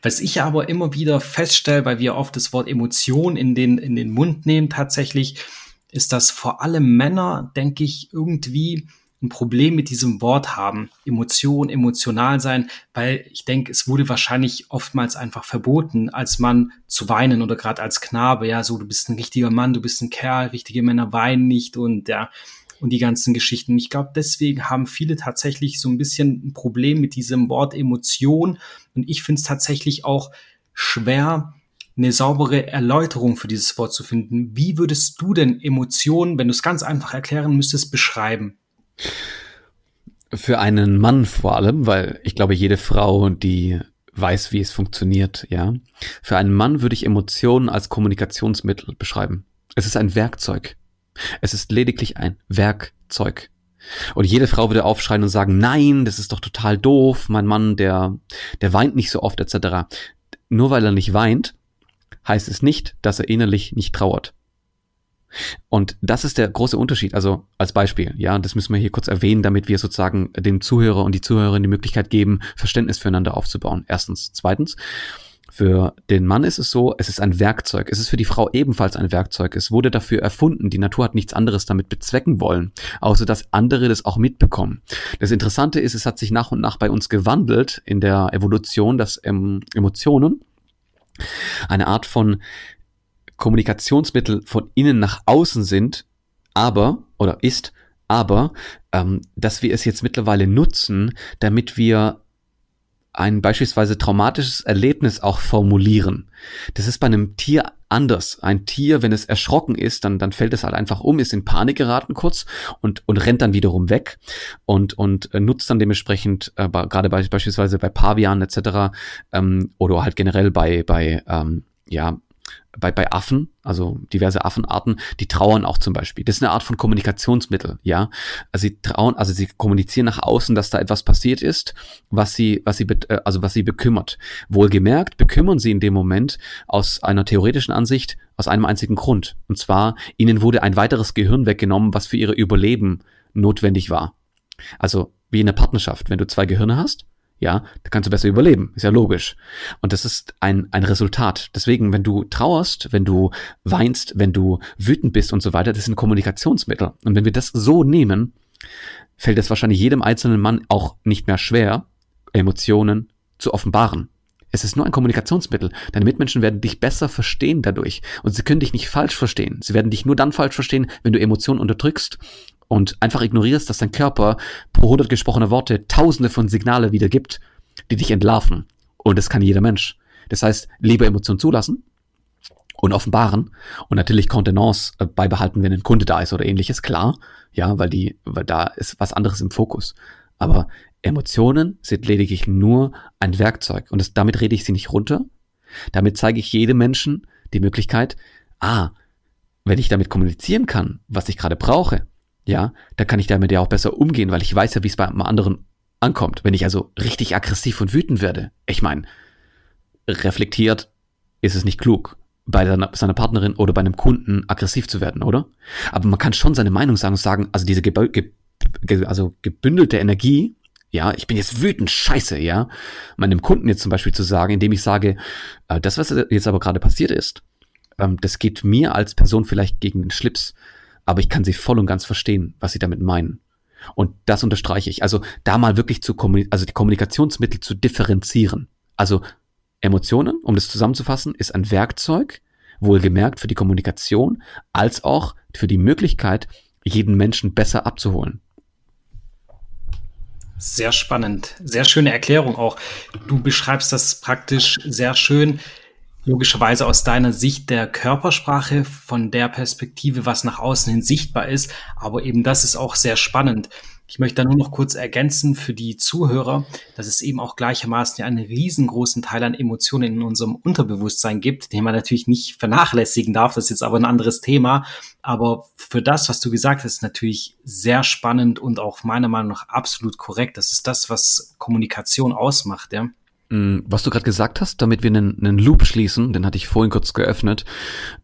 Was ich aber immer wieder feststelle, weil wir oft das Wort Emotion in den, in den Mund nehmen tatsächlich, ist, dass vor allem Männer, denke ich, irgendwie ein Problem mit diesem Wort haben. Emotion, emotional sein, weil ich denke, es wurde wahrscheinlich oftmals einfach verboten, als Mann zu weinen oder gerade als Knabe. Ja, so, du bist ein richtiger Mann, du bist ein Kerl, richtige Männer weinen nicht und ja, und die ganzen Geschichten. Ich glaube, deswegen haben viele tatsächlich so ein bisschen ein Problem mit diesem Wort Emotion. Und ich finde es tatsächlich auch schwer, eine saubere Erläuterung für dieses Wort zu finden. Wie würdest du denn Emotionen, wenn du es ganz einfach erklären müsstest, beschreiben? Für einen Mann vor allem, weil ich glaube, jede Frau, die weiß, wie es funktioniert, ja. Für einen Mann würde ich Emotionen als Kommunikationsmittel beschreiben. Es ist ein Werkzeug. Es ist lediglich ein Werkzeug. Und jede Frau würde aufschreien und sagen, nein, das ist doch total doof, mein Mann, der, der weint nicht so oft, etc. Nur weil er nicht weint, heißt es nicht, dass er innerlich nicht trauert. Und das ist der große Unterschied. Also als Beispiel, ja, das müssen wir hier kurz erwähnen, damit wir sozusagen dem Zuhörer und die Zuhörerin die Möglichkeit geben, Verständnis füreinander aufzubauen. Erstens. Zweitens, für den Mann ist es so, es ist ein Werkzeug. Es ist für die Frau ebenfalls ein Werkzeug. Es wurde dafür erfunden. Die Natur hat nichts anderes damit bezwecken wollen, außer dass andere das auch mitbekommen. Das Interessante ist, es hat sich nach und nach bei uns gewandelt in der Evolution, dass ähm, Emotionen eine Art von Kommunikationsmittel von innen nach außen sind, aber oder ist, aber ähm, dass wir es jetzt mittlerweile nutzen, damit wir ein beispielsweise traumatisches Erlebnis auch formulieren. Das ist bei einem Tier anders. Ein Tier, wenn es erschrocken ist, dann, dann fällt es halt einfach um, ist in Panik geraten kurz und, und rennt dann wiederum weg und, und äh, nutzt dann dementsprechend, äh, gerade bei, beispielsweise bei Pavianen etc. Ähm, oder halt generell bei, bei ähm, ja, bei, bei Affen, also diverse Affenarten, die trauern auch zum Beispiel. Das ist eine Art von Kommunikationsmittel, ja. Also sie trauen, also sie kommunizieren nach außen, dass da etwas passiert ist, was sie, was sie, äh, also was sie bekümmert. Wohlgemerkt bekümmern sie in dem Moment aus einer theoretischen Ansicht aus einem einzigen Grund. Und zwar, ihnen wurde ein weiteres Gehirn weggenommen, was für ihre Überleben notwendig war. Also wie in der Partnerschaft, wenn du zwei Gehirne hast, ja, da kannst du besser überleben, ist ja logisch. Und das ist ein, ein Resultat. Deswegen, wenn du trauerst, wenn du weinst, wenn du wütend bist und so weiter, das sind Kommunikationsmittel. Und wenn wir das so nehmen, fällt es wahrscheinlich jedem einzelnen Mann auch nicht mehr schwer, Emotionen zu offenbaren. Es ist nur ein Kommunikationsmittel. Deine Mitmenschen werden dich besser verstehen dadurch. Und sie können dich nicht falsch verstehen. Sie werden dich nur dann falsch verstehen, wenn du Emotionen unterdrückst und einfach ignorierst, dass dein Körper pro 100 gesprochene Worte tausende von Signale wiedergibt, die dich entlarven. Und das kann jeder Mensch. Das heißt, lieber Emotionen zulassen und offenbaren und natürlich Kontenance äh, beibehalten, wenn ein Kunde da ist oder ähnliches, klar. Ja, weil die, weil da ist was anderes im Fokus. Aber Emotionen sind lediglich nur ein Werkzeug und das, damit rede ich sie nicht runter. Damit zeige ich jedem Menschen die Möglichkeit, ah, wenn ich damit kommunizieren kann, was ich gerade brauche, ja, da kann ich damit ja auch besser umgehen, weil ich weiß ja, wie es bei einem anderen ankommt. Wenn ich also richtig aggressiv und wütend werde, ich meine, reflektiert ist es nicht klug, bei seiner, seiner, Partnerin oder bei einem Kunden aggressiv zu werden, oder? Aber man kann schon seine Meinung sagen und sagen, also diese ge ge also gebündelte Energie, ja, ich bin jetzt wütend, scheiße, ja, meinem Kunden jetzt zum Beispiel zu sagen, indem ich sage, äh, das, was jetzt aber gerade passiert ist, ähm, das geht mir als Person vielleicht gegen den Schlips aber ich kann sie voll und ganz verstehen, was sie damit meinen. Und das unterstreiche ich. Also da mal wirklich zu also die Kommunikationsmittel zu differenzieren. Also Emotionen, um das zusammenzufassen, ist ein Werkzeug, wohlgemerkt für die Kommunikation, als auch für die Möglichkeit, jeden Menschen besser abzuholen. Sehr spannend, sehr schöne Erklärung auch. Du beschreibst das praktisch sehr schön logischerweise aus deiner Sicht der Körpersprache, von der Perspektive, was nach außen hin sichtbar ist. Aber eben das ist auch sehr spannend. Ich möchte da nur noch kurz ergänzen für die Zuhörer, dass es eben auch gleichermaßen ja einen riesengroßen Teil an Emotionen in unserem Unterbewusstsein gibt, den man natürlich nicht vernachlässigen darf. Das ist jetzt aber ein anderes Thema. Aber für das, was du gesagt hast, natürlich sehr spannend und auch meiner Meinung nach absolut korrekt. Das ist das, was Kommunikation ausmacht, ja. Mm, was du gerade gesagt hast, damit wir einen, einen Loop schließen, den hatte ich vorhin kurz geöffnet.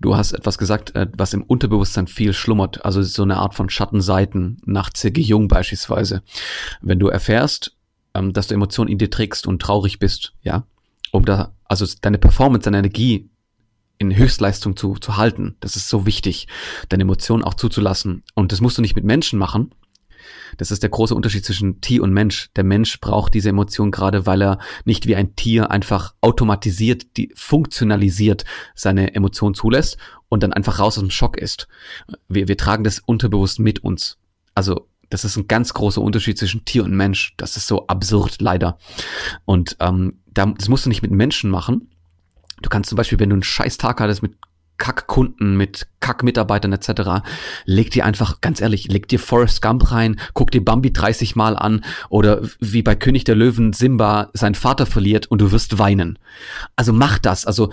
Du hast etwas gesagt, äh, was im Unterbewusstsein viel schlummert, also so eine Art von Schattenseiten nach C.G. Jung beispielsweise. Wenn du erfährst, ähm, dass du Emotionen in dir trägst und traurig bist, ja, um da Also deine Performance, deine Energie in Höchstleistung zu, zu halten. Das ist so wichtig, deine Emotionen auch zuzulassen. Und das musst du nicht mit Menschen machen. Das ist der große Unterschied zwischen Tier und Mensch. Der Mensch braucht diese Emotion gerade, weil er nicht wie ein Tier einfach automatisiert, die funktionalisiert seine Emotion zulässt und dann einfach raus aus dem Schock ist. Wir, wir tragen das unterbewusst mit uns. Also das ist ein ganz großer Unterschied zwischen Tier und Mensch. Das ist so absurd leider. Und ähm, das musst du nicht mit Menschen machen, Du kannst zum Beispiel, wenn du einen scheiß Tag hattest mit Kackkunden, mit Kackmitarbeitern etc., leg dir einfach, ganz ehrlich, leg dir Forrest Gump rein, guck dir Bambi 30 Mal an oder wie bei König der Löwen Simba seinen Vater verliert und du wirst weinen. Also mach das. Also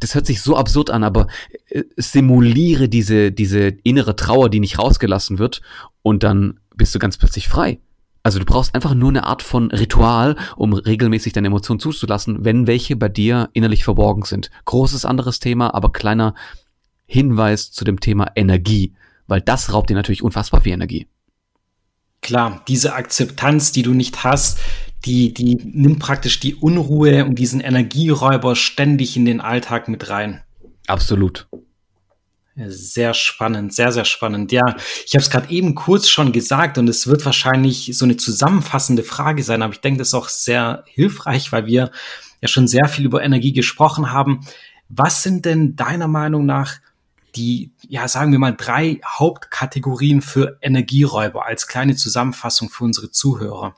das hört sich so absurd an, aber äh, simuliere diese, diese innere Trauer, die nicht rausgelassen wird und dann bist du ganz plötzlich frei. Also du brauchst einfach nur eine Art von Ritual, um regelmäßig deine Emotionen zuzulassen, wenn welche bei dir innerlich verborgen sind. Großes anderes Thema, aber kleiner Hinweis zu dem Thema Energie, weil das raubt dir natürlich unfassbar viel Energie. Klar, diese Akzeptanz, die du nicht hast, die, die nimmt praktisch die Unruhe und diesen Energieräuber ständig in den Alltag mit rein. Absolut. Sehr spannend, sehr, sehr spannend. Ja, ich habe es gerade eben kurz schon gesagt und es wird wahrscheinlich so eine zusammenfassende Frage sein, aber ich denke, das ist auch sehr hilfreich, weil wir ja schon sehr viel über Energie gesprochen haben. Was sind denn deiner Meinung nach die, ja, sagen wir mal, drei Hauptkategorien für Energieräuber als kleine Zusammenfassung für unsere Zuhörer?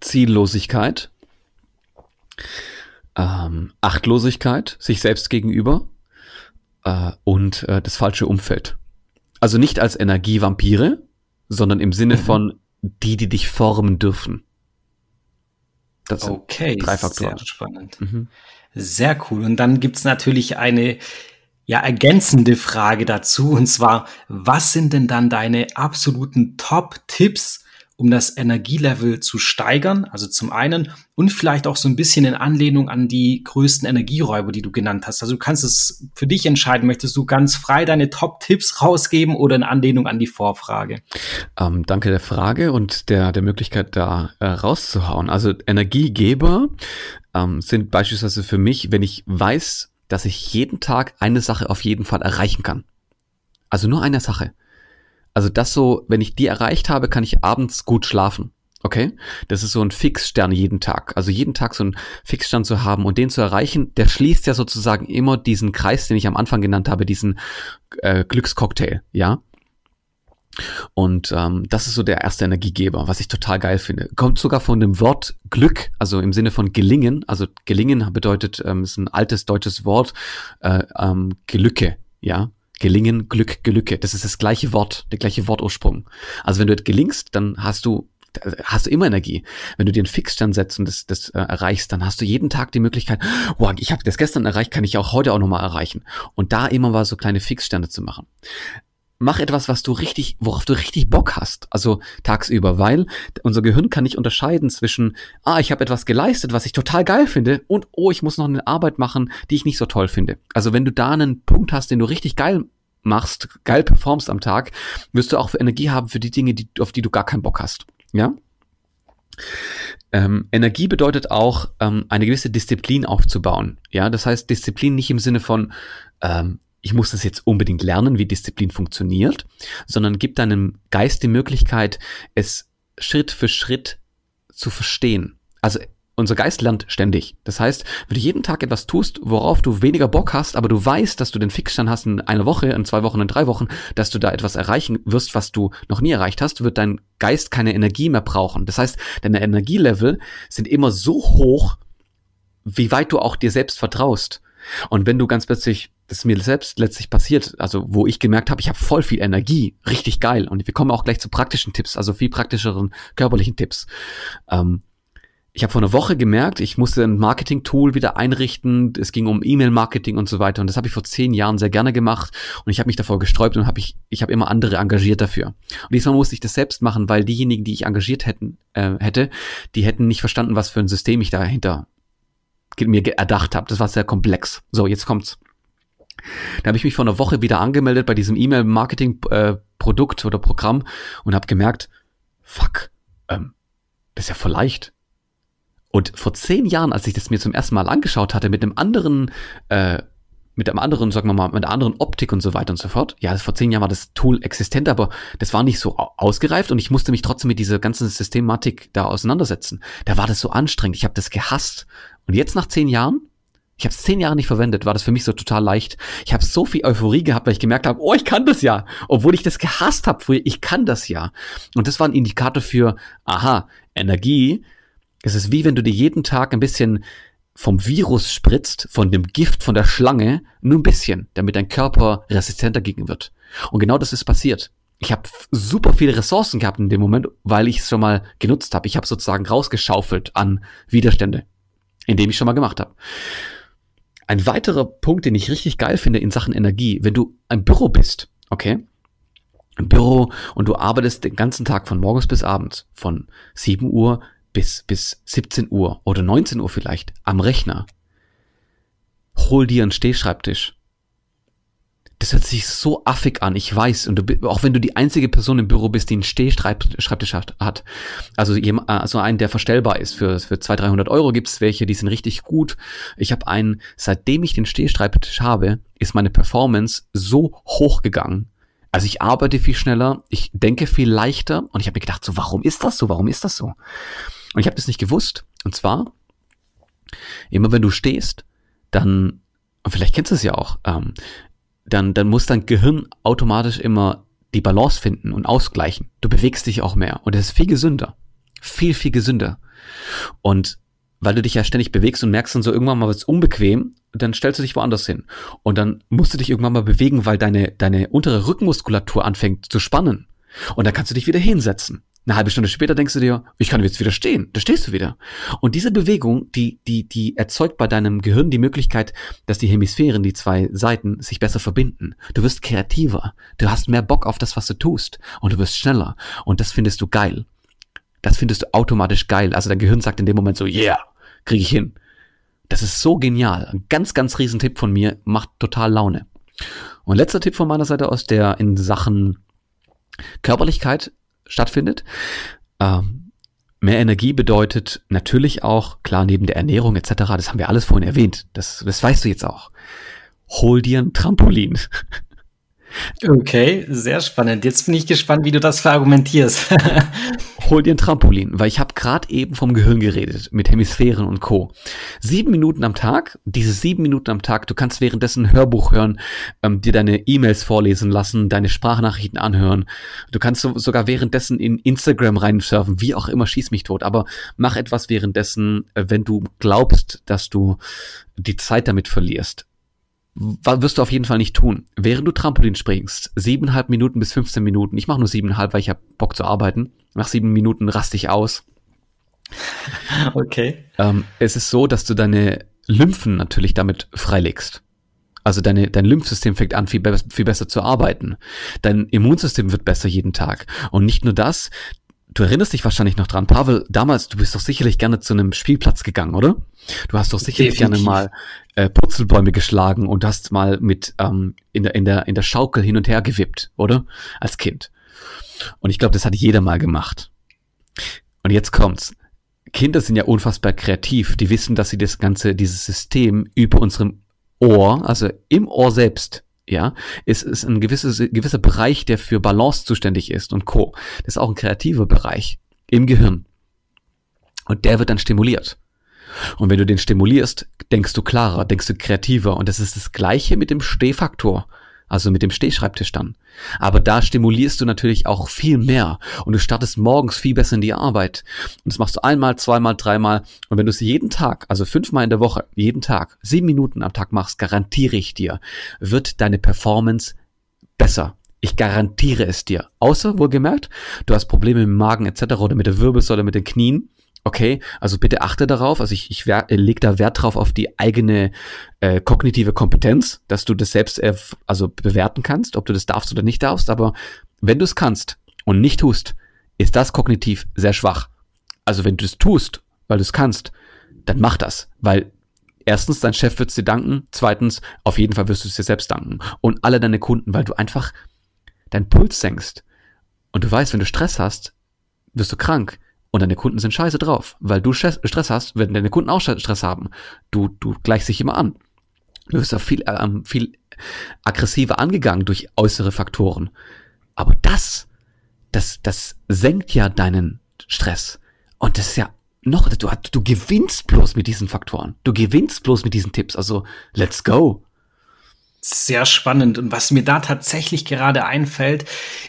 Ziellosigkeit, ähm, Achtlosigkeit sich selbst gegenüber äh, und äh, das falsche Umfeld. Also nicht als Energievampire, sondern im Sinne mhm. von die, die dich formen dürfen. Das sind okay, drei Faktoren. Sehr spannend. Mhm. Sehr cool. Und dann gibt's natürlich eine ja, ergänzende Frage dazu, und zwar, was sind denn dann deine absoluten Top-Tipps, um das Energielevel zu steigern. Also zum einen und vielleicht auch so ein bisschen in Anlehnung an die größten Energieräuber, die du genannt hast. Also du kannst es für dich entscheiden, möchtest du ganz frei deine Top-Tipps rausgeben oder in Anlehnung an die Vorfrage? Ähm, danke der Frage und der, der Möglichkeit da äh, rauszuhauen. Also Energiegeber ähm, sind beispielsweise für mich, wenn ich weiß, dass ich jeden Tag eine Sache auf jeden Fall erreichen kann. Also nur eine Sache. Also das so, wenn ich die erreicht habe, kann ich abends gut schlafen. Okay? Das ist so ein Fixstern jeden Tag. Also jeden Tag so einen Fixstern zu haben und den zu erreichen, der schließt ja sozusagen immer diesen Kreis, den ich am Anfang genannt habe, diesen äh, Glückscocktail, ja? Und ähm, das ist so der erste Energiegeber, was ich total geil finde. Kommt sogar von dem Wort Glück, also im Sinne von gelingen. Also gelingen bedeutet, ähm, ist ein altes deutsches Wort, äh, ähm, Gelücke, ja. Gelingen, Glück, Gelücke. Das ist das gleiche Wort, der gleiche Wortursprung. Also wenn du gelingst, dann hast du hast du immer Energie. Wenn du dir einen Fixstern setzt und das, das äh, erreichst, dann hast du jeden Tag die Möglichkeit, wow, ich habe das gestern erreicht, kann ich auch heute auch nochmal erreichen. Und da immer mal so kleine Fixsterne zu machen. Mach etwas, was du richtig, worauf du richtig Bock hast, also tagsüber, weil unser Gehirn kann nicht unterscheiden zwischen, ah, ich habe etwas geleistet, was ich total geil finde, und oh, ich muss noch eine Arbeit machen, die ich nicht so toll finde. Also wenn du da einen Punkt hast, den du richtig geil machst, geil performst am Tag, wirst du auch Energie haben für die Dinge, die, auf die du gar keinen Bock hast. Ja? Ähm, Energie bedeutet auch, ähm, eine gewisse Disziplin aufzubauen. Ja, das heißt Disziplin nicht im Sinne von, ähm, ich muss das jetzt unbedingt lernen, wie Disziplin funktioniert, sondern gibt deinem Geist die Möglichkeit, es Schritt für Schritt zu verstehen. Also unser Geist lernt ständig. Das heißt, wenn du jeden Tag etwas tust, worauf du weniger Bock hast, aber du weißt, dass du den Fixstand hast in einer Woche, in zwei Wochen, in drei Wochen, dass du da etwas erreichen wirst, was du noch nie erreicht hast, wird dein Geist keine Energie mehr brauchen. Das heißt, deine Energielevel sind immer so hoch, wie weit du auch dir selbst vertraust. Und wenn du ganz plötzlich, das mir selbst letztlich passiert, also wo ich gemerkt habe, ich habe voll viel Energie, richtig geil. Und wir kommen auch gleich zu praktischen Tipps, also viel praktischeren körperlichen Tipps. Ähm, ich habe vor einer Woche gemerkt, ich musste ein Marketing-Tool wieder einrichten. Es ging um E-Mail-Marketing und so weiter. Und das habe ich vor zehn Jahren sehr gerne gemacht. Und ich habe mich davor gesträubt und habe ich, ich habe immer andere engagiert dafür. Und diesmal musste ich das selbst machen, weil diejenigen, die ich engagiert hätten, äh, hätte, die hätten nicht verstanden, was für ein System ich dahinter mir erdacht habe. Das war sehr komplex. So, jetzt kommt's. Da habe ich mich vor einer Woche wieder angemeldet bei diesem E-Mail-Marketing-Produkt äh, oder Programm und habe gemerkt, fuck, ähm, das ist ja voll leicht Und vor zehn Jahren, als ich das mir zum ersten Mal angeschaut hatte, mit einem anderen, äh, mit einem anderen, sagen wir mal, mit einer anderen Optik und so weiter und so fort. Ja, vor zehn Jahren war das Tool existent, aber das war nicht so ausgereift und ich musste mich trotzdem mit dieser ganzen Systematik da auseinandersetzen. Da war das so anstrengend. Ich habe das gehasst. Und jetzt nach zehn Jahren ich habe es zehn Jahre nicht verwendet, war das für mich so total leicht. Ich habe so viel Euphorie gehabt, weil ich gemerkt habe, oh, ich kann das ja. Obwohl ich das gehasst habe früher, ich kann das ja. Und das war ein Indikator für, aha, Energie. Es ist wie wenn du dir jeden Tag ein bisschen vom Virus spritzt, von dem Gift von der Schlange, nur ein bisschen, damit dein Körper resistent dagegen wird. Und genau das ist passiert. Ich habe super viele Ressourcen gehabt in dem Moment, weil ich es schon mal genutzt habe. Ich habe sozusagen rausgeschaufelt an Widerstände, indem ich schon mal gemacht habe. Ein weiterer Punkt, den ich richtig geil finde in Sachen Energie, wenn du ein Büro bist, okay? Im Büro und du arbeitest den ganzen Tag von morgens bis abends, von 7 Uhr bis, bis 17 Uhr oder 19 Uhr vielleicht am Rechner. Hol dir einen Stehschreibtisch das hört sich so affig an, ich weiß. Und du, auch wenn du die einzige Person im Büro bist, die einen Stehschreibtisch hat, also, jemand, also einen, der verstellbar ist, für, für 200, 300 Euro gibt's welche, die sind richtig gut. Ich habe einen, seitdem ich den Stehschreibtisch habe, ist meine Performance so hoch gegangen. Also ich arbeite viel schneller, ich denke viel leichter und ich habe mir gedacht, so warum ist das so? Warum ist das so? Und ich habe das nicht gewusst. Und zwar, immer wenn du stehst, dann, und vielleicht kennst du es ja auch, ähm, dann, dann muss dein Gehirn automatisch immer die Balance finden und ausgleichen. Du bewegst dich auch mehr und es ist viel gesünder. Viel, viel gesünder. Und weil du dich ja ständig bewegst und merkst dann so irgendwann mal was unbequem, dann stellst du dich woanders hin. Und dann musst du dich irgendwann mal bewegen, weil deine, deine untere Rückenmuskulatur anfängt zu spannen. Und dann kannst du dich wieder hinsetzen. Eine halbe Stunde später denkst du dir, ich kann jetzt wieder stehen. Da stehst du wieder. Und diese Bewegung, die, die, die erzeugt bei deinem Gehirn die Möglichkeit, dass die Hemisphären, die zwei Seiten, sich besser verbinden. Du wirst kreativer. Du hast mehr Bock auf das, was du tust. Und du wirst schneller. Und das findest du geil. Das findest du automatisch geil. Also dein Gehirn sagt in dem Moment so, yeah, krieg ich hin. Das ist so genial. Ein ganz, ganz riesen Tipp von mir. Macht total Laune. Und letzter Tipp von meiner Seite aus, der in Sachen Körperlichkeit stattfindet. Ähm, mehr Energie bedeutet natürlich auch, klar, neben der Ernährung etc., das haben wir alles vorhin erwähnt, das, das weißt du jetzt auch. Hol dir ein Trampolin. Okay, sehr spannend. Jetzt bin ich gespannt, wie du das verargumentierst. Hol dir ein Trampolin, weil ich habe gerade eben vom Gehirn geredet, mit Hemisphären und Co. Sieben Minuten am Tag, diese sieben Minuten am Tag, du kannst währenddessen ein Hörbuch hören, ähm, dir deine E-Mails vorlesen lassen, deine Sprachnachrichten anhören. Du kannst so, sogar währenddessen in Instagram reinsurfen, wie auch immer, schieß mich tot. Aber mach etwas währenddessen, äh, wenn du glaubst, dass du die Zeit damit verlierst wirst du auf jeden Fall nicht tun. Während du Trampolin springst, siebeneinhalb Minuten bis 15 Minuten, ich mache nur siebeneinhalb, weil ich habe Bock zu arbeiten. Nach sieben Minuten raste ich aus. Okay. Ähm, es ist so, dass du deine Lymphen natürlich damit freilegst. Also deine, dein Lymphsystem fängt an, viel, be viel besser zu arbeiten. Dein Immunsystem wird besser jeden Tag. Und nicht nur das, du erinnerst dich wahrscheinlich noch dran, Pavel, damals, du bist doch sicherlich gerne zu einem Spielplatz gegangen, oder? Du hast doch sicherlich Definitiv. gerne mal äh, Purzelbäume geschlagen und hast mal mit ähm, in, der, in, der, in der Schaukel hin und her gewippt, oder? Als Kind. Und ich glaube, das hat jeder mal gemacht. Und jetzt kommt's. Kinder sind ja unfassbar kreativ. Die wissen, dass sie das ganze, dieses System über unserem Ohr, also im Ohr selbst, ja, ist, ist ein gewisses, gewisser Bereich, der für Balance zuständig ist und Co. Das ist auch ein kreativer Bereich im Gehirn. Und der wird dann stimuliert. Und wenn du den stimulierst, denkst du klarer, denkst du kreativer. Und das ist das Gleiche mit dem Stehfaktor. Also mit dem Stehschreibtisch dann. Aber da stimulierst du natürlich auch viel mehr und du startest morgens viel besser in die Arbeit. Und das machst du einmal, zweimal, dreimal. Und wenn du es jeden Tag, also fünfmal in der Woche, jeden Tag, sieben Minuten am Tag machst, garantiere ich dir, wird deine Performance besser. Ich garantiere es dir. Außer, wohlgemerkt, du hast Probleme dem Magen etc. oder mit der Wirbelsäule, mit den Knien Okay, also bitte achte darauf. Also ich, ich äh, lege da Wert drauf auf die eigene äh, kognitive Kompetenz, dass du das selbst äh, also bewerten kannst, ob du das darfst oder nicht darfst. Aber wenn du es kannst und nicht tust, ist das kognitiv sehr schwach. Also wenn du es tust, weil du es kannst, dann mach das, weil erstens dein Chef wird es dir danken, zweitens auf jeden Fall wirst du es dir selbst danken und alle deine Kunden, weil du einfach deinen Puls senkst und du weißt, wenn du Stress hast, wirst du krank Und deine Kunden sind scheiße drauf, weil du Stress hast, werden deine Kunden auch Stress haben. Du, du gleichst dich immer an. Du wirst auch viel, ähm, viel aggressiver angegangen durch äußere Faktoren. Aber das, das, das senkt ja deinen Stress. Und das ist ja noch, du, du gewinnst bloß mit diesen Faktoren. Du gewinnst bloß mit diesen Tipps. Also, let's go. Sehr spannend. Und was mir da tatsächlich gerade einfällt,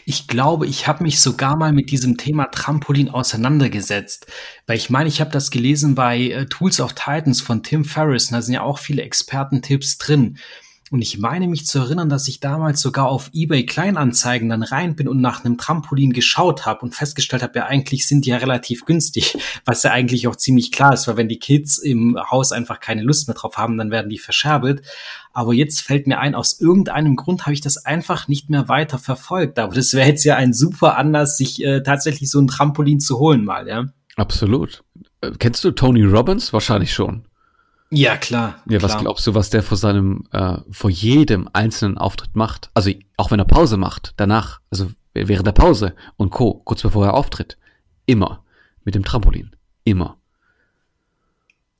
ich glaube, ich habe mich sogar mal mit diesem Thema Trampolin auseinandergesetzt. Weil ich meine, ich habe das gelesen bei äh, Tools of Titans von Tim Ferriss. Da sind ja auch viele Expertentipps drin. Und ich meine mich zu erinnern, dass ich damals sogar auf eBay Kleinanzeigen dann rein bin und nach einem Trampolin geschaut habe und festgestellt habe, ja eigentlich sind die ja relativ günstig, was ja eigentlich auch ziemlich klar ist, weil wenn die Kids im Haus einfach keine Lust mehr drauf haben, dann werden die verscherbelt. Aber jetzt fällt mir ein, aus irgendeinem Grund habe ich das einfach nicht mehr weiter verfolgt. Aber das wäre jetzt ja ein super Anlass, sich äh, tatsächlich so ein Trampolin zu holen mal, ja. Absolut. Äh, kennst du Tony Robbins? Wahrscheinlich schon. Ja, klar. Ja, was klar. glaubst du, was der vor seinem, äh, vor jedem einzelnen Auftritt macht? Also auch wenn er Pause macht, danach, also während der Pause und Co., kurz bevor er auftritt. Immer. Mit dem Trampolin. Immer.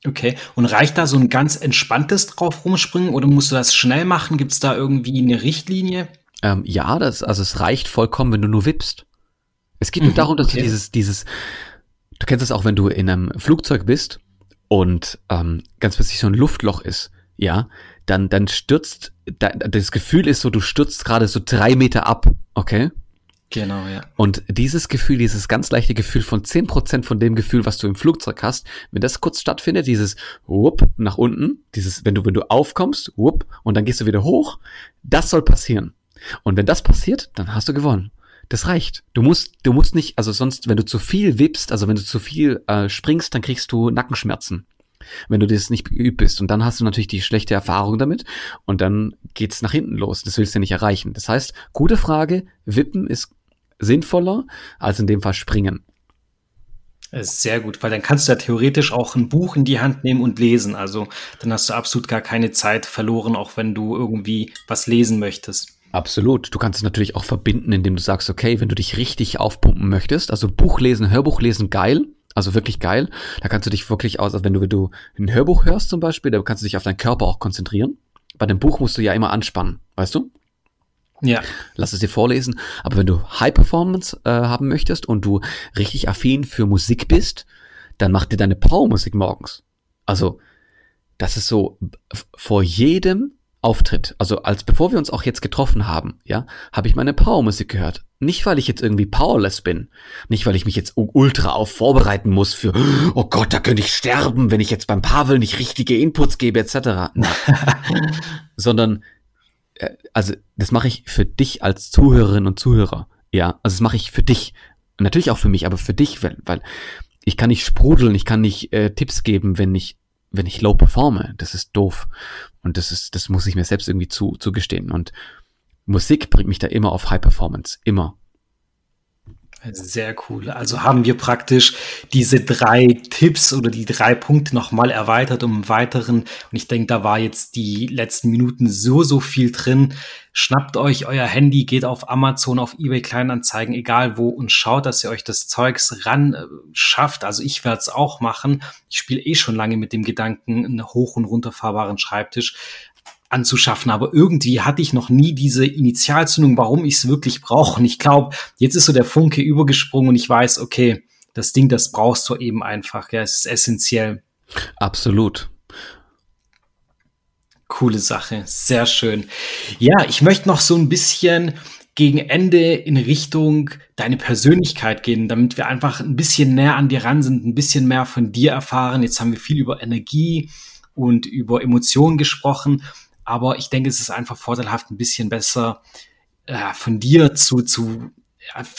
Okay. Und reicht da so ein ganz entspanntes drauf rumspringen oder musst du das schnell machen? Gibt es da irgendwie eine Richtlinie? Ähm, ja, das, also es reicht vollkommen, wenn du nur wippst. Es geht nur mhm, darum, dass okay. du dieses, dieses, du kennst es auch, wenn du in einem Flugzeug bist und ähm, ganz plötzlich so ein Luftloch ist, ja, dann, dann stürzt, da, das Gefühl ist so, du stürzt gerade so drei Meter ab, okay? Genau, ja. Und dieses Gefühl, dieses ganz leichte Gefühl von zehn Prozent von dem Gefühl, was du im Flugzeug hast, wenn das kurz stattfindet, dieses Whoop nach unten, dieses, wenn du, wenn du aufkommst, Whoop, und dann gehst du wieder hoch, das soll passieren. Und wenn das passiert, dann hast du gewonnen. Das reicht. Du musst, du musst nicht, also sonst, wenn du zu viel wippst, also wenn du zu viel äh, springst, dann kriegst du Nackenschmerzen. Wenn du das nicht geübt bist. Und dann hast du natürlich die schlechte Erfahrung damit und dann geht's nach hinten los. Das willst du nicht erreichen. Das heißt, gute Frage, Wippen ist sinnvoller als in dem Fall springen. Sehr gut, weil dann kannst du ja theoretisch auch ein Buch in die Hand nehmen und lesen. Also dann hast du absolut gar keine Zeit verloren, auch wenn du irgendwie was lesen möchtest. Absolut. Du kannst es natürlich auch verbinden, indem du sagst, okay, wenn du dich richtig aufpumpen möchtest, also Buch lesen, Hörbuch lesen, geil. Also wirklich geil. Da kannst du dich wirklich aus, also wenn du, wenn du ein Hörbuch hörst zum Beispiel, da kannst du dich auf deinen Körper auch konzentrieren. Bei dem Buch musst du ja immer anspannen, weißt du? Ja. Lass es dir vorlesen. Aber wenn du High Performance äh, haben möchtest und du richtig affin für Musik bist, dann mach dir deine Powermusik morgens. Also, das ist so vor jedem Auftritt, also als bevor wir uns auch jetzt getroffen haben, ja, habe ich meine Powermusik gehört. Nicht, weil ich jetzt irgendwie powerless bin. Nicht, weil ich mich jetzt ultra auf vorbereiten muss für, oh Gott, da könnte ich sterben, wenn ich jetzt beim Pavel nicht richtige Inputs gebe, etc. Sondern, äh, also, das mache ich für dich als Zuhörerin und Zuhörer. Ja, also das mache ich für dich. Natürlich auch für mich, aber für dich, weil, weil ich kann nicht sprudeln, ich kann nicht äh, Tipps geben, wenn ich wenn ich low performe. Das ist doof. Und das ist, das muss ich mir selbst irgendwie zu, zugestehen. Und Musik bringt mich da immer auf High Performance. Immer. Sehr cool. Also haben wir praktisch diese drei Tipps oder die drei Punkte nochmal erweitert um einen weiteren. Und ich denke, da war jetzt die letzten Minuten so, so viel drin. Schnappt euch euer Handy, geht auf Amazon, auf eBay Kleinanzeigen, egal wo und schaut, dass ihr euch das Zeugs ran äh, schafft. Also ich werde es auch machen. Ich spiele eh schon lange mit dem Gedanken, einen hoch- und runterfahrbaren Schreibtisch anzuschaffen. Aber irgendwie hatte ich noch nie diese Initialzündung, warum ich es wirklich brauche. Und ich glaube, jetzt ist so der Funke übergesprungen und ich weiß, okay, das Ding, das brauchst du eben einfach. Ja, es ist essentiell. Absolut. Coole Sache, sehr schön. Ja, ich möchte noch so ein bisschen gegen Ende in Richtung deine Persönlichkeit gehen, damit wir einfach ein bisschen näher an dir ran sind, ein bisschen mehr von dir erfahren. Jetzt haben wir viel über Energie und über Emotionen gesprochen. Aber ich denke, es ist einfach vorteilhaft, ein bisschen besser äh, von dir zu, zu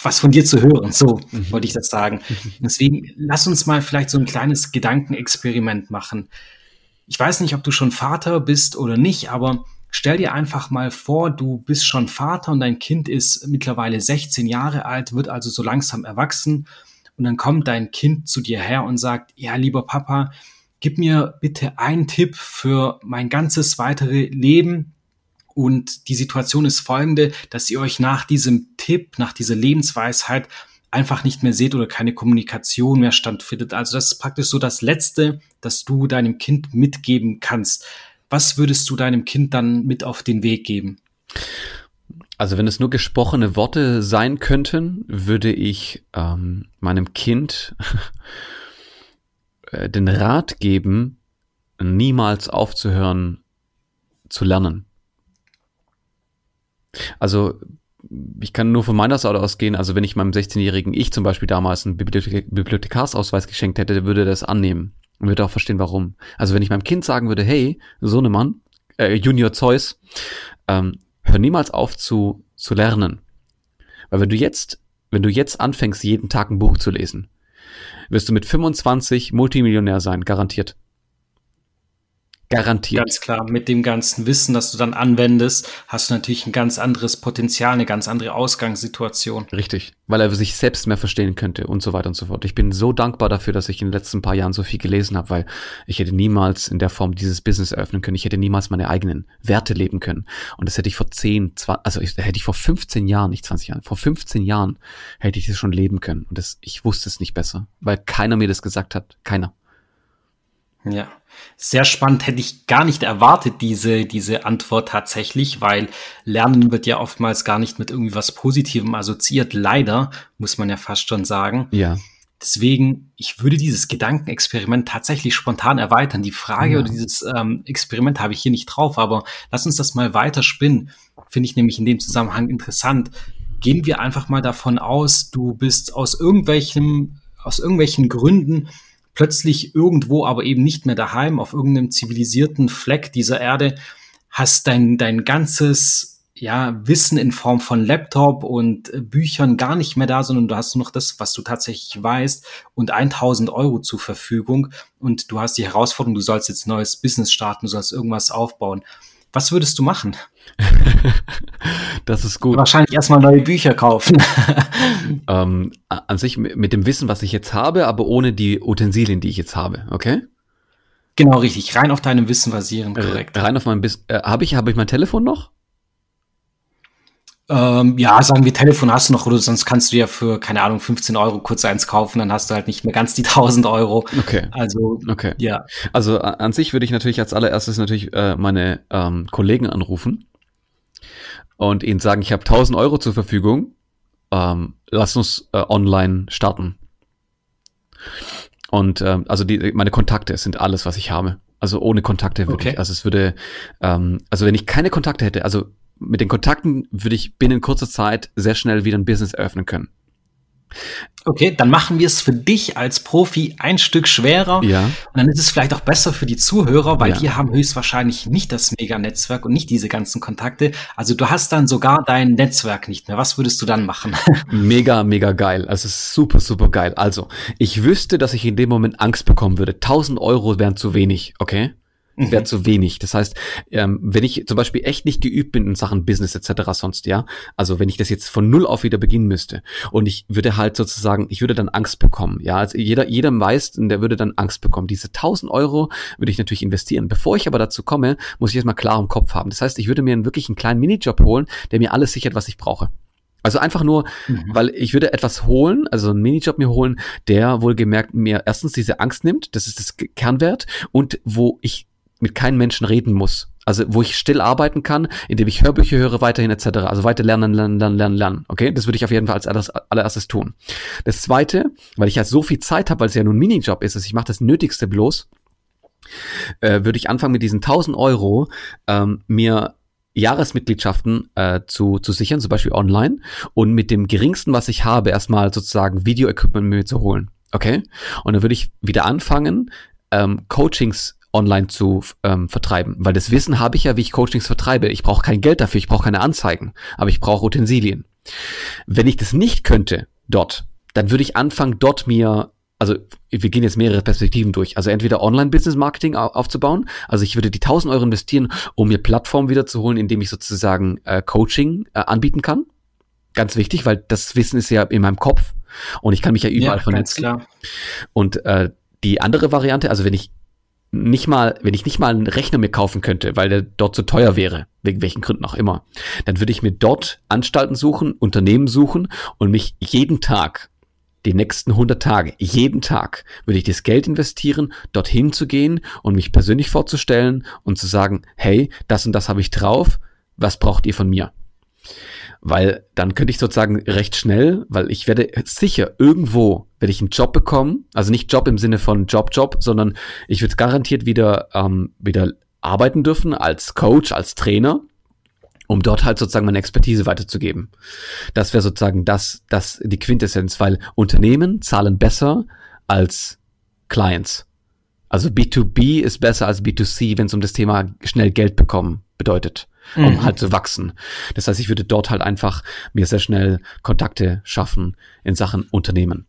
was von dir zu hören. So mhm. wollte ich das sagen. Deswegen lass uns mal vielleicht so ein kleines Gedankenexperiment machen. Ich weiß nicht, ob du schon Vater bist oder nicht, aber stell dir einfach mal vor, du bist schon Vater und dein Kind ist mittlerweile 16 Jahre alt, wird also so langsam erwachsen. Und dann kommt dein Kind zu dir her und sagt, ja, lieber Papa, gib mir bitte einen Tipp für mein ganzes weitere Leben. Und die Situation ist folgende, dass ihr euch nach diesem Tipp, nach dieser Lebensweisheit einfach nicht mehr seht oder keine Kommunikation mehr stattfindet. Also das ist praktisch so das Letzte, das du deinem Kind mitgeben kannst. Was würdest du deinem Kind dann mit auf den Weg geben? Also wenn es nur gesprochene Worte sein könnten, würde ich ähm, meinem Kind äh, den Rat geben, niemals aufzuhören zu lernen. Also ich kann nur von meiner Seite ausgehen, also wenn ich meinem 16-jährigen Ich zum Beispiel damals einen Bibliothek Bibliothekarsausweis geschenkt hätte, würde er das annehmen und würde auch verstehen, warum. Also wenn ich meinem Kind sagen würde, hey, Sohnemann, äh, Junior Zeus, ähm, hör niemals auf zu, zu lernen. Weil wenn du jetzt, wenn du jetzt anfängst, jeden Tag ein Buch zu lesen, wirst du mit 25 Multimillionär sein, garantiert. Garantiert. Ganz klar, mit dem ganzen Wissen, das du dann anwendest, hast du natürlich ein ganz anderes Potenzial, eine ganz andere Ausgangssituation. Richtig, weil er sich selbst mehr verstehen könnte und so weiter und so fort. Ich bin so dankbar dafür, dass ich in den letzten paar Jahren so viel gelesen habe, weil ich hätte niemals in der Form dieses Business eröffnen können. Ich hätte niemals meine eigenen Werte leben können. Und das hätte ich vor 10, 20, also ich, hätte ich vor 15 Jahren, nicht 20 Jahren, vor 15 Jahren hätte ich das schon leben können. Und das, ich wusste es nicht besser, weil keiner mir das gesagt hat. Keiner. Ja, sehr spannend. Hätte ich gar nicht erwartet, diese, diese Antwort tatsächlich, weil Lernen wird ja oftmals gar nicht mit irgendwie was Positivem assoziiert. Leider, muss man ja fast schon sagen. Ja. Deswegen, ich würde dieses Gedankenexperiment tatsächlich spontan erweitern. Die Frage ja. oder dieses ähm, Experiment habe ich hier nicht drauf, aber lass uns das mal weiter spinnen. Finde ich nämlich in dem Zusammenhang interessant. Gehen wir einfach mal davon aus, du bist aus irgendwelchen, aus irgendwelchen Gründen plötzlich irgendwo, aber eben nicht mehr daheim, auf irgendeinem zivilisierten Fleck dieser Erde, hast dein, dein ganzes ja, Wissen in Form von Laptop und äh, Büchern gar nicht mehr da, sondern du hast nur noch das, was du tatsächlich weißt und 1000 Euro zur Verfügung und du hast die Herausforderung, du sollst jetzt neues Business starten, du sollst irgendwas aufbauen. Was würdest du machen? das ist gut. Wahrscheinlich erstmal neue Bücher kaufen. ähm, an sich mit dem Wissen, was ich jetzt habe, aber ohne die Utensilien, die ich jetzt habe, okay? Genau, richtig. Rein auf deinem Wissen basieren, korrekt. Rein auf meinem Wissen. Äh, habe ich, hab ich mein Telefon noch? Ähm, ja, sagen wir, Telefon hast du noch, oder sonst kannst du ja für, keine Ahnung, 15 Euro kurz eins kaufen, dann hast du halt nicht mehr ganz die 1000 Euro. Okay. Also, okay. ja. Also an sich würde ich natürlich als allererstes natürlich äh, meine ähm, Kollegen anrufen und ihnen sagen, ich habe 1000 Euro zur Verfügung, ähm, lass uns äh, online starten. Und ähm, also die, meine Kontakte sind alles, was ich habe. Also ohne Kontakte würde okay. ich, also es würde, ähm, also wenn ich keine Kontakte hätte, also mit den Kontakten würde ich binnen kurzer Zeit sehr schnell wieder ein Business eröffnen können. Okay, dann machen wir es für dich als Profi ein Stück schwerer. Ja. Und dann ist es vielleicht auch besser für die Zuhörer, weil ja. die haben höchstwahrscheinlich nicht das Mega-Netzwerk und nicht diese ganzen Kontakte. Also du hast dann sogar dein Netzwerk nicht mehr. Was würdest du dann machen? Mega, mega geil. Also super, super geil. Also ich wüsste, dass ich in dem Moment Angst bekommen würde. 1000 Euro wären zu wenig, okay? Mhm. wäre zu wenig. Das heißt, ähm, wenn ich zum Beispiel echt nicht geübt bin in Sachen Business etc. sonst, ja, also wenn ich das jetzt von null auf wieder beginnen müsste und ich würde halt sozusagen, ich würde dann Angst bekommen, ja, also jeder, jeder weiß, der würde dann Angst bekommen. Diese 1000 Euro würde ich natürlich investieren. Bevor ich aber dazu komme, muss ich erstmal klar im Kopf haben. Das heißt, ich würde mir einen wirklich einen kleinen Minijob holen, der mir alles sichert, was ich brauche. Also einfach nur, mhm. weil ich würde etwas holen, also einen Minijob mir holen, der wohlgemerkt mir erstens diese Angst nimmt, das ist das Kernwert, und wo ich mit keinem Menschen reden muss. Also wo ich still arbeiten kann, indem ich Hörbücher höre, weiterhin etc. Also weiter lernen, lernen, lernen, lernen, lernen. Okay, das würde ich auf jeden Fall als allererstes tun. Das Zweite, weil ich ja so viel Zeit habe, weil es ja nur ein Minijob ist, also ich mache das Nötigste bloß, äh, würde ich anfangen mit diesen 1000 Euro ähm, mir Jahresmitgliedschaften äh, zu, zu sichern, zum Beispiel online, und mit dem geringsten, was ich habe, erstmal sozusagen Video-Equipment mir zu holen. Okay? Und dann würde ich wieder anfangen, ähm, Coachings online zu ähm, vertreiben. Weil das Wissen habe ich ja, wie ich Coachings vertreibe. Ich brauche kein Geld dafür, ich brauche keine Anzeigen, aber ich brauche Utensilien. Wenn ich das nicht könnte dort, dann würde ich anfangen, dort mir also wir gehen jetzt mehrere Perspektiven durch. Also entweder Online-Business-Marketing aufzubauen. Also ich würde die 1000 Euro investieren, um mir Plattformen wiederzuholen, indem ich sozusagen äh, Coaching äh, anbieten kann. Ganz wichtig, weil das Wissen ist ja in meinem Kopf und ich kann mich ja überall ja, vernetzen. Klar. Und äh, die andere Variante, also wenn ich nicht mal, wenn ich nicht mal einen Rechner mir kaufen könnte, weil der dort zu teuer wäre, wegen welchen Gründen auch immer, dann würde ich mir dort Anstalten suchen, Unternehmen suchen und mich jeden Tag die nächsten 100 Tage, jeden Tag, würde ich das Geld investieren, dorthin zu gehen und mich persönlich vorzustellen und zu sagen, hey, das und das habe ich drauf, was braucht ihr von mir? Weil dann könnte ich sozusagen recht schnell, weil ich werde sicher irgendwo, werde ich einen Job bekommen, also nicht Job im Sinne von Job, Job, sondern ich würde garantiert wieder, ähm, wieder arbeiten dürfen als Coach, als Trainer um dort halt sozusagen meine Expertise weiterzugeben. Das wäre sozusagen das, das, die Quintessenz, weil Unternehmen zahlen besser als Clients. Also B2B ist besser als B2C, wenn es um das Thema schnell Geld bekommen bedeutet, um mhm. halt zu wachsen. Das heißt, ich würde dort halt einfach mir sehr schnell Kontakte schaffen in Sachen Unternehmen.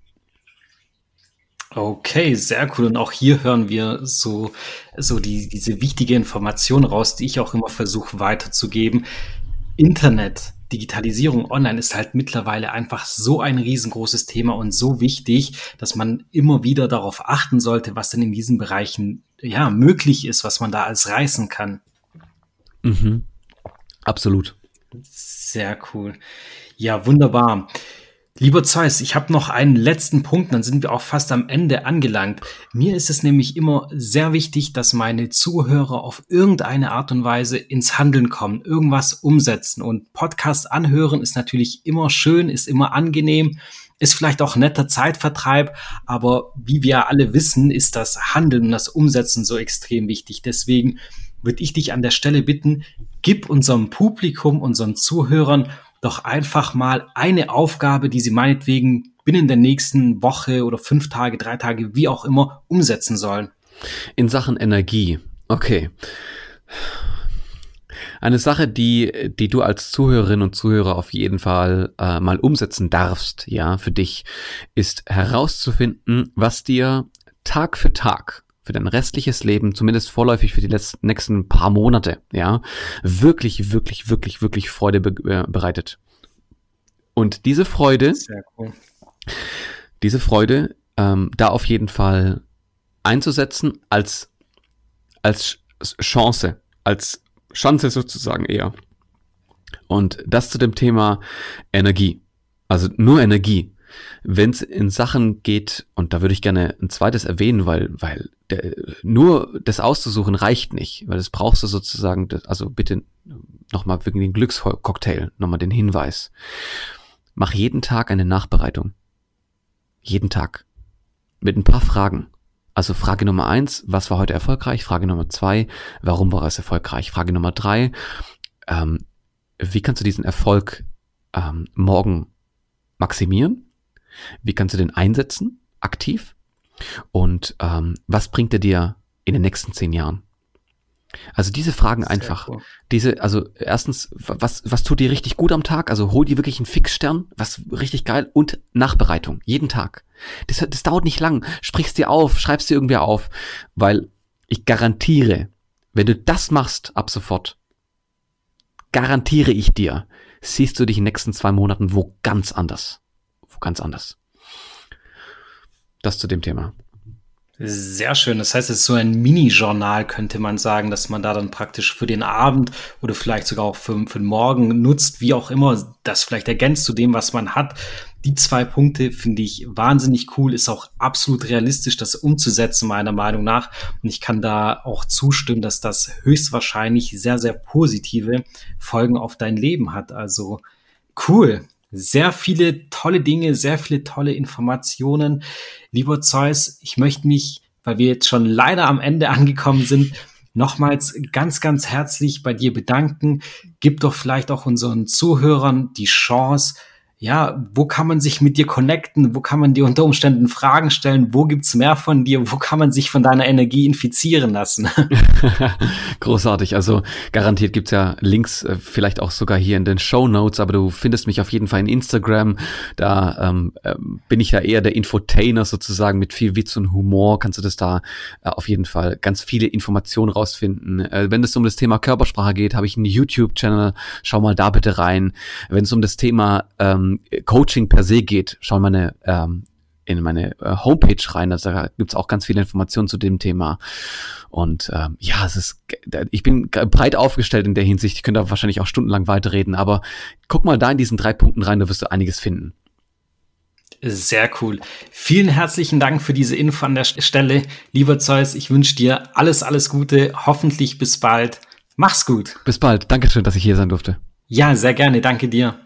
Okay, sehr cool. Und auch hier hören wir so, so die, diese wichtige Information raus, die ich auch immer versuche weiterzugeben. Internet, Digitalisierung online ist halt mittlerweile einfach so ein riesengroßes Thema und so wichtig, dass man immer wieder darauf achten sollte, was denn in diesen Bereichen ja möglich ist, was man da als reißen kann. Mhm. Absolut. Sehr cool. Ja, wunderbar. Lieber Zeus, ich habe noch einen letzten Punkt, dann sind wir auch fast am Ende angelangt. Mir ist es nämlich immer sehr wichtig, dass meine Zuhörer auf irgendeine Art und Weise ins Handeln kommen, irgendwas umsetzen. Und Podcast anhören ist natürlich immer schön, ist immer angenehm, ist vielleicht auch netter Zeitvertreib, aber wie wir alle wissen, ist das Handeln und das Umsetzen so extrem wichtig. Deswegen würde ich dich an der Stelle bitten, gib unserem Publikum, unseren Zuhörern doch einfach mal eine Aufgabe, die sie meinetwegen binnen der nächsten Woche oder fünf Tage, drei Tage, wie auch immer, umsetzen sollen. In Sachen Energie. Okay. Eine Sache, die, die du als Zuhörerin und Zuhörer auf jeden Fall äh, mal umsetzen darfst, ja, für dich, ist herauszufinden, was dir Tag für Tag für dein restliches Leben, zumindest vorläufig für die letzten, nächsten paar Monate, ja, wirklich, wirklich, wirklich, wirklich Freude be äh, bereitet. Und diese Freude, cool. diese Freude, ähm, da auf jeden Fall einzusetzen als, als Chance, als Chance sozusagen eher. Und das zu dem Thema Energie. Also nur Energie. Wenn es in Sachen geht, und da würde ich gerne ein zweites erwähnen, weil, weil der, nur das auszusuchen reicht nicht, weil das brauchst du sozusagen, also bitte nochmal wegen den Glückscocktail, nochmal den Hinweis. Mach jeden Tag eine Nachbereitung. Jeden Tag. Mit ein paar Fragen. Also Frage Nummer eins, was war heute erfolgreich? Frage Nummer zwei, warum war es erfolgreich? Frage Nummer drei, ähm, wie kannst du diesen Erfolg ähm, morgen maximieren? Wie kannst du den einsetzen, aktiv? Und ähm, was bringt er dir in den nächsten zehn Jahren? Also diese Fragen einfach. Cool. Diese, also erstens, was, was tut dir richtig gut am Tag? Also hol dir wirklich einen Fixstern, was richtig geil und Nachbereitung, jeden Tag. Das, das dauert nicht lang. Sprichst dir auf, schreibst dir irgendwie auf, weil ich garantiere, wenn du das machst ab sofort, garantiere ich dir, siehst du dich in den nächsten zwei Monaten wo ganz anders ganz anders. Das zu dem Thema. Sehr schön. Das heißt, es ist so ein Mini-Journal, könnte man sagen, dass man da dann praktisch für den Abend oder vielleicht sogar auch für, für den Morgen nutzt, wie auch immer, das vielleicht ergänzt zu dem, was man hat. Die zwei Punkte finde ich wahnsinnig cool, ist auch absolut realistisch, das umzusetzen, meiner Meinung nach. Und ich kann da auch zustimmen, dass das höchstwahrscheinlich sehr, sehr positive Folgen auf dein Leben hat. Also cool sehr viele tolle Dinge, sehr viele tolle Informationen. Lieber Zeus, ich möchte mich, weil wir jetzt schon leider am Ende angekommen sind, nochmals ganz, ganz herzlich bei dir bedanken. Gib doch vielleicht auch unseren Zuhörern die Chance, ja, wo kann man sich mit dir connecten? Wo kann man dir unter Umständen Fragen stellen? Wo gibt's mehr von dir? Wo kann man sich von deiner Energie infizieren lassen? Großartig. Also garantiert gibt's ja Links, äh, vielleicht auch sogar hier in den Show Notes, aber du findest mich auf jeden Fall in Instagram. Da ähm, äh, bin ich ja eher der Infotainer sozusagen mit viel Witz und Humor. Kannst du das da äh, auf jeden Fall ganz viele Informationen rausfinden. Äh, wenn es um das Thema Körpersprache geht, habe ich einen YouTube-Channel. Schau mal da bitte rein. Wenn es um das Thema ähm, Coaching per se geht, schau meine ähm, in meine äh, Homepage rein. Also da gibt's auch ganz viele Informationen zu dem Thema. Und ähm, ja, es ist, ich bin breit aufgestellt in der Hinsicht. Ich könnte da wahrscheinlich auch stundenlang weiterreden, aber guck mal da in diesen drei Punkten rein, da wirst du einiges finden. Sehr cool. Vielen herzlichen Dank für diese Info an der Stelle. Lieber Zeus, ich wünsche dir alles, alles Gute. Hoffentlich bis bald. Mach's gut. Bis bald. Dankeschön, dass ich hier sein durfte. Ja, sehr gerne. Danke dir.